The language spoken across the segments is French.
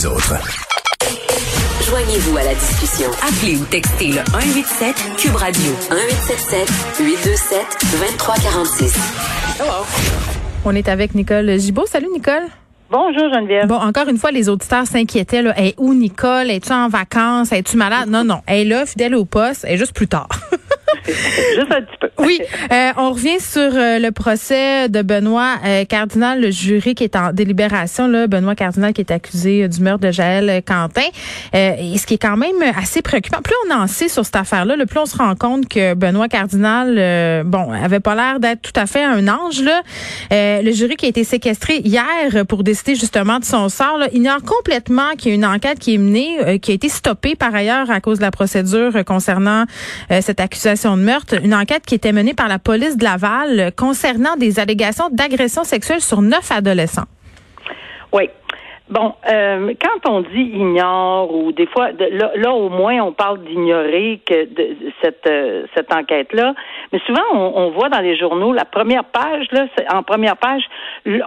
les autres. Joignez-vous à la discussion. Appelez ou textez le 187 Cube Radio 1877 827 2346. Hello. On est avec Nicole Gibault. Salut Nicole. Bonjour Geneviève. Bon, encore une fois, les auditeurs s'inquiétaient. Là. Hey, où Nicole? Es-tu en vacances? Es-tu malade? Non, non. Elle est là, fidèle au poste. Elle est juste plus tard. Juste un petit peu. Oui, euh, on revient sur euh, le procès de Benoît euh, Cardinal, le jury qui est en délibération. Là, Benoît Cardinal qui est accusé du meurtre de Jaël Quentin. et ce qui est quand même assez préoccupant. Plus on en sait sur cette affaire-là, le plus on se rend compte que Benoît Cardinal, bon, avait pas l'air d'être tout à fait un ange. Là. le jury qui a été séquestré hier pour décider justement de son sort là, ignore complètement qu'il y a une enquête qui est menée, qui a été stoppée par ailleurs à cause de la procédure concernant cette accusation de meurtre, une enquête qui était menée par la police de Laval concernant des allégations d'agression sexuelle sur neuf adolescents. Oui. Bon, euh, quand on dit ignore ou des fois, là, au moins on parle d'ignorer que cette euh, cette enquête là, mais souvent on, voit dans les journaux la première page là, en première page,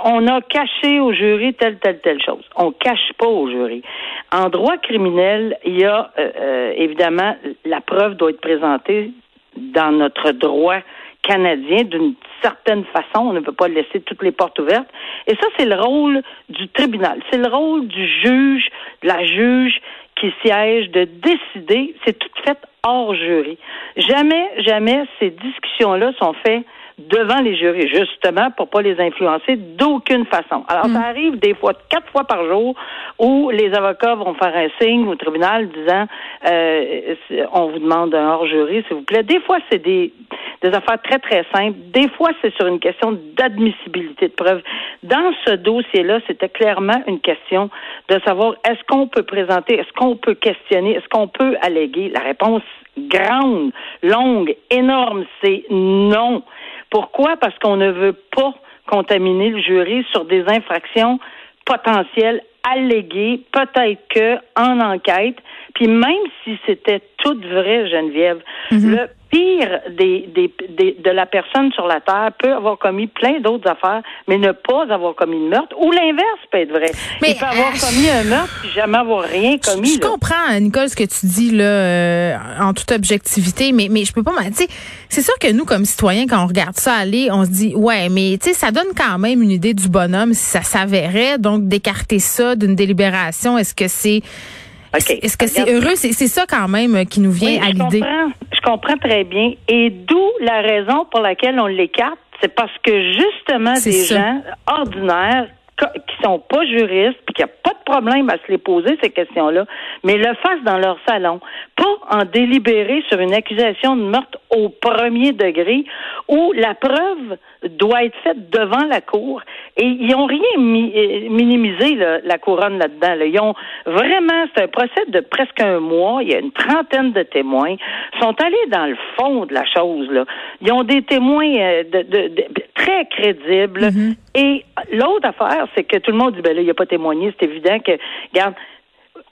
on a caché au jury telle telle telle chose. On cache pas au jury. En droit criminel, il y a euh, évidemment la preuve doit être présentée dans notre droit canadien d'une certaine façon. On ne peut pas laisser toutes les portes ouvertes. Et ça, c'est le rôle du tribunal. C'est le rôle du juge, de la juge qui siège de décider. C'est tout fait hors jury. Jamais, jamais ces discussions-là sont faites devant les jurys, justement, pour pas les influencer d'aucune façon. Alors, ça mm. arrive des fois, quatre fois par jour, où les avocats vont faire un signe au tribunal disant, euh, on vous demande un hors-jury, s'il vous plaît. Des fois, c'est des, des affaires très, très simples. Des fois, c'est sur une question d'admissibilité de preuve. Dans ce dossier-là, c'était clairement une question de savoir est-ce qu'on peut présenter, est-ce qu'on peut questionner, est-ce qu'on peut alléguer? La réponse grande, longue, énorme, c'est non. Pourquoi? Parce qu'on ne veut pas contaminer le jury sur des infractions potentielles alléguées, peut-être que en enquête, puis même si c'était tout vrai, Geneviève, mm-hmm. le pire des, des, de la personne sur la Terre peut avoir commis plein d'autres affaires, mais ne pas avoir commis de meurtre. Ou l'inverse peut être vrai. Mais, Il peut avoir euh, commis un meurtre et jamais avoir rien commis. Je, comprends, Nicole, ce que tu dis là, euh, en toute objectivité, mais, mais je peux pas... Tu c'est sûr que nous, comme citoyens, quand on regarde ça aller, on se dit, ouais, mais tu sais, ça donne quand même une idée du bonhomme si ça s'avérait. Donc, d'écarter ça d'une délibération, est-ce que c'est... Est-ce que c'est heureux? C'est ça quand même qui nous vient à l'idée. Je comprends très bien. Et d'où la raison pour laquelle on l'écarte, c'est parce que justement des gens ordinaires qui sont pas juristes, puis qui a pas de problème à se les poser ces questions-là, mais le fassent dans leur salon, pas en délibérer sur une accusation de meurtre au premier degré, où la preuve doit être faite devant la cour. Et ils n'ont rien euh, minimisé la couronne là-dedans. Ils ont vraiment, c'est un procès de presque un mois. Il y a une trentaine de témoins. Ils sont allés dans le fond de la chose. Là. Ils ont des témoins euh, de, très crédibles. Mm-hmm. Et l'autre affaire, c'est que tout le monde dit ben là, il a pas témoigné. C'est évident que, regarde,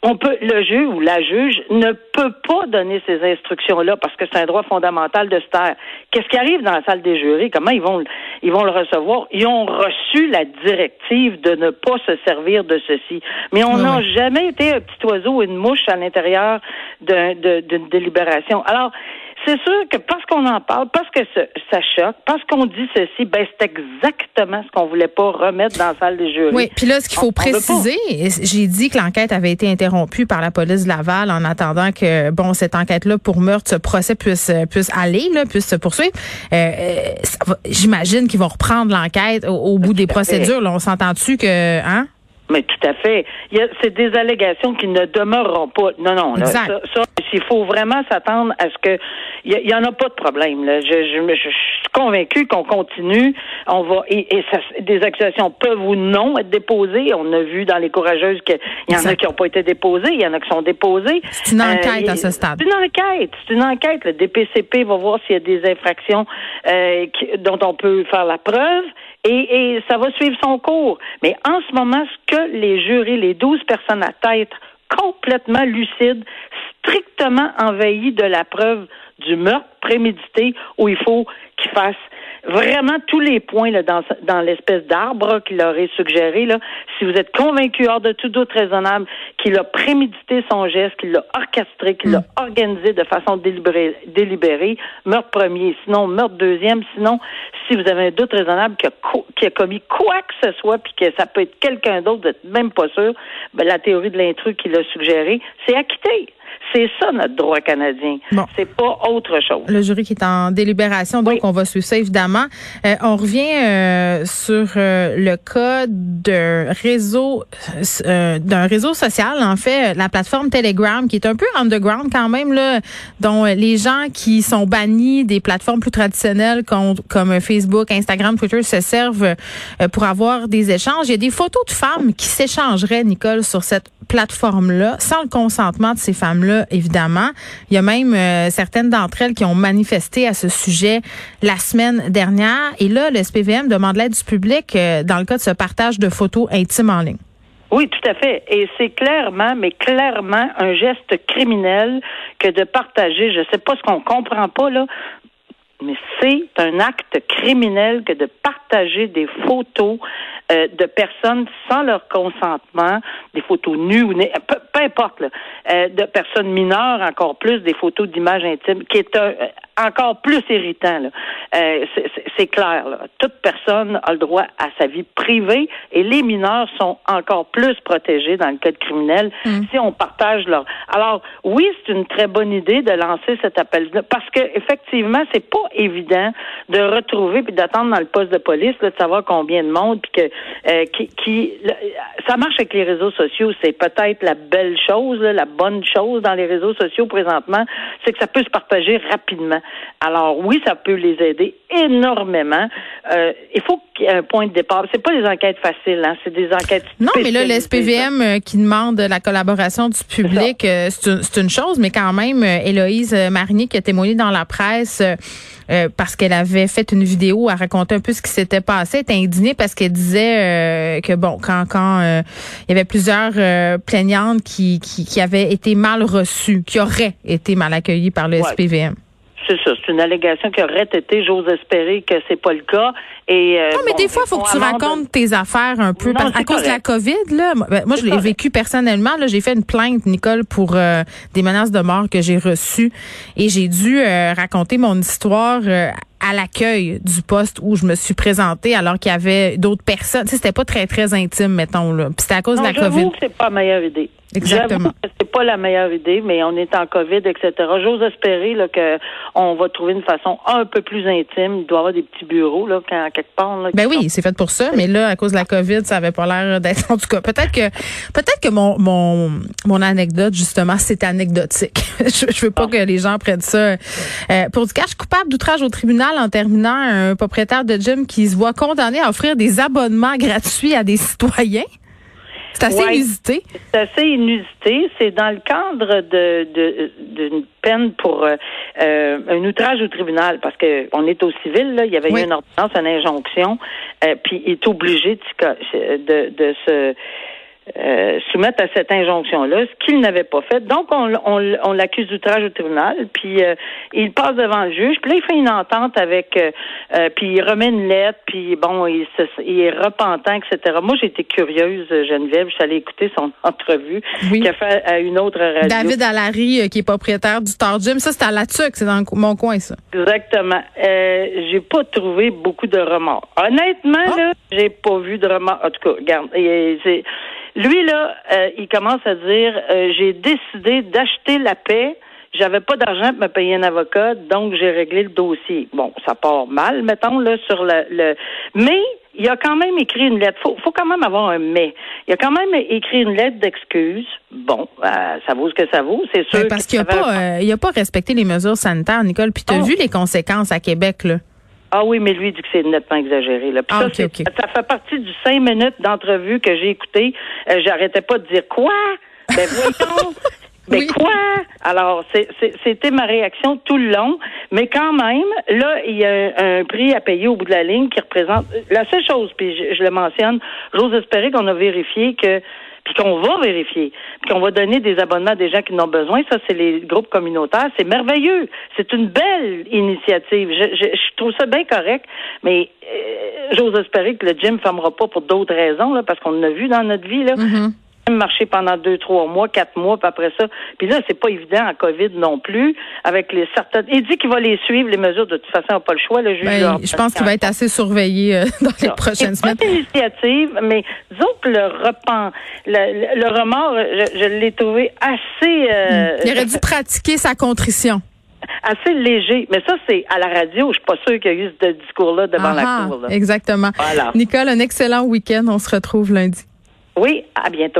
on peut, le juge ou la juge ne peut pas donner ces instructions-là parce que c'est un droit fondamental de se taire. Qu'est-ce qui arrive dans la salle des jurés? Comment ils vont, ils vont le recevoir? Ils ont reçu la directive de ne pas se servir de ceci. Mais on n'a jamais été un petit oiseau ou une mouche à l'intérieur d'une délibération. Alors, c'est sûr que parce qu'on en parle, parce que ça choque, parce qu'on dit ceci, ben c'est exactement ce qu'on voulait pas remettre dans la salle des jurys. Oui, puis là, ce qu'il faut préciser, j'ai dit que l'enquête avait été interrompue par la police de Laval en attendant que, bon, cette enquête-là pour meurtre, ce procès puisse, puisse aller, là, puisse se poursuivre. Euh, euh J'imagine qu'ils vont reprendre l'enquête au, bout des procédures. Là, on s'entend-tu que, hein? Mais tout à fait. C'est des allégations qui ne demeureront pas. Non, non. Là, ça, ça il faut vraiment s'attendre à ce que il y, en a pas de problème. Là. Je, je, je, suis convaincu qu'on continue. On va et, ça, des accusations peuvent ou non être déposées. On a vu dans les courageuses qu'il y en a qui n'ont pas été déposées, il y en a qui sont déposées. C'est une enquête euh, à ce stade. C'est une enquête. C'est une enquête. Le DPCP va voir s'il y a des infractions euh, dont on peut faire la preuve. Et, ça va suivre son cours. Mais en ce moment, ce que les jurés, les douze personnes à tête complètement lucides, strictement envahis de la preuve du meurtre prémédité, où il faut qu'ils fassent vraiment tous les points là, dans, dans l'espèce d'arbre qu'il aurait suggéré. Là, si vous êtes convaincu hors de tout doute raisonnable qu'il a prémédité son geste, qu'il l'a orchestré, qu'il l'a mm. organisé de façon délibérée, délibérée, meurtre premier, sinon meurtre deuxième, sinon si vous avez un doute raisonnable qu'il a, a, commis quoi que ce soit, puis que ça peut être quelqu'un d'autre, vous n'êtes même pas sûr, ben, la théorie de l'intrus qu'il a suggéré, c'est acquitté. C'est ça notre droit canadien. C'est pas autre chose. Le jury qui est en délibération, donc on va suivre ça évidemment. Euh, on revient euh, sur euh, le cas d'un réseau d'un réseau social, en fait, la plateforme Telegram, qui est un peu underground quand même, là, dont les gens qui sont bannis des plateformes plus traditionnelles comme, comme Facebook, Instagram, Twitter se servent pour avoir des échanges. Il y a des photos de femmes qui s'échangeraient, Nicole, sur cette plateforme-là, sans le consentement de ces femmes-là évidemment. Il y a même euh, certaines d'entre elles qui ont manifesté à ce sujet la semaine dernière. Et là, le SPVM demande l'aide du public euh, dans le cas de ce partage de photos intimes en ligne. Oui, tout à fait. Et c'est clairement, mais clairement, un geste criminel que de partager. Je ne sais pas ce qu'on comprend pas là, mais c'est un acte criminel que de partager des photos euh, de personnes sans leur consentement, des photos nues ou peu, peu importe, là, euh, de personnes mineures, encore plus des photos d'images intimes, qui est un, encore plus irritant. Là. Euh, c'est clair. Là. Toute personne a le droit à sa vie privée et les mineurs sont encore plus protégés dans le code criminel mm. si on partage leur. Alors oui, c'est une très bonne idée de lancer cet appel parce que effectivement, c'est pas évident de retrouver puis d'attendre dans le poste de police là, de savoir combien de monde puis que euh, qui, qui ça marche avec les réseaux sociaux. C'est peut-être la belle chose, la bonne chose dans les réseaux sociaux présentement, c'est que ça peut se partager rapidement. Alors oui, ça peut les aider énormément. Euh, il faut qu'il y ait un point de départ. C'est pas des enquêtes faciles, hein, c'est des enquêtes. Non, mais là, l'SPVM euh, qui demande la collaboration du public, euh, c'est une, chose, mais quand même, Héloïse Marinier qui a témoigné dans la presse. parce qu'elle avait fait une vidéo à raconter un peu ce qui s'était passé, était indignée parce qu'elle disait que bon, quand quand il y avait plusieurs plaignantes qui, qui, qui avaient été mal reçues, qui auraient été mal accueillies par le SPVM. C'est une allégation qui aurait été. J'ose espérer que c'est pas le cas. Et, euh, non, mais des fois, il faut que tu racontes tes affaires un peu. à cause de la COVID, là, ben, moi, je l'ai vécu personnellement. Là, j'ai fait une plainte, Nicole, pour euh, des menaces de mort que j'ai reçues. Et j'ai dû euh, raconter mon histoire à l'accueil du poste où je me suis présentée alors qu'il y avait d'autres personnes. Tu sais, c'était pas très, très intime, mettons. Là. Puis c'était à cause de la COVID. c'est pas la meilleure idée. Exactement. C'est pas la meilleure idée, mais on est en COVID, etc. J'ose espérer là, que on va trouver une façon un peu plus intime. Il doit y avoir des petits bureaux là, quand, quelque part. Là, ben oui, c'est fait pour ça, mais là, à cause de la COVID, ça avait pas l'air d'être. En tout cas, peut-être que peut-être que mon, mon mon anecdote justement, c'est anecdotique. je, je veux pas que les gens prennent ça euh, pour du cash coupable d'outrage au tribunal en terminant un propriétaire de gym qui se voit condamné à offrir des abonnements gratuits à des citoyens. C'est assez inusité. C'est assez inusité. C'est dans le cadre de d'une peine pour euh, euh, un outrage au tribunal, parce que on est au civil. Là, il y avait eu une ordonnance, une injonction, euh, puis il est obligé de, de, de se euh, soumettre à cette injonction-là, ce qu'il n'avait pas fait. Donc, on, on, on l'accuse d'outrage au tribunal, puis euh, il passe devant le juge, puis là, il fait une entente avec, euh, puis il remet une lettre, puis bon, il, est repentant, etc. Moi, j'étais curieuse, Geneviève, je suis allée écouter son entrevue qu'il a fait à une autre radio. David Allary, qui est propriétaire du Star Gym, ça, c'est à la TUC, c'est dans mon coin, ça. Exactement. Euh, j'ai pas trouvé beaucoup de remords. Honnêtement, ah. là, j'ai pas vu de remords. En tout cas, regarde, c'est lui, là, euh, il commence à dire euh, j'ai décidé d'acheter la paix. J'avais pas d'argent pour me payer un avocat, donc j'ai réglé le dossier. Bon, ça part mal, mettons, là, sur le, le... Mais il a quand même écrit une lettre. Faut, faut quand même avoir un mais. Il a quand même écrit une lettre d'excuse. Bon, euh, ça vaut ce que ça vaut, c'est sûr. parce qu'il n'a pas, il a pas respecté les mesures sanitaires, Nicole. Puis tu as oh. vu les conséquences à Québec, là. Ah oui, mais lui il dit que c'est nettement exagéré. Là. Ah, ça, ça fait partie du cinq minutes d'entrevue que j'ai écouté. Euh, j'arrêtais pas de dire quoi? Ben voyons! Mais quoi? Alors, c'était ma réaction tout le long. Mais quand même, là, il y a un, prix à payer au bout de la ligne qui représente la seule chose, puis je, le mentionne, j'ose espérer qu'on a vérifié que puis qu'on va vérifier, puis qu'on va donner des abonnements à des gens qui n'ont besoin. Ça, c'est les groupes communautaires. C'est merveilleux. C'est une belle initiative. Je, je, trouve ça bien correct, mais euh, j'ose espérer que le gym ne fermera pas pour d'autres raisons, là, parce qu'on l'a vu dans notre vie. Là. Mm-hmm marché pendant deux, trois mois, quatre mois, puis après ça. Puis là, c'est pas évident en COVID non plus, avec les certaines. Il dit qu'il va les suivre, les mesures, de toute façon, il n'a pas le choix. Le juge ben, je pense qu'il va être assez surveillé euh, dans les prochaines semaines. C'est initiative, mais disons que le repent, le, remords, je, l'ai trouvé assez. Euh, il aurait dû pratiquer sa contrition assez léger. Mais ça, c'est à la radio. Je suis pas sûre qu'il y a eu ce discours-là devant la cour. Exactement. Nicole, un excellent week-end. On se retrouve lundi. Oui, à bientôt.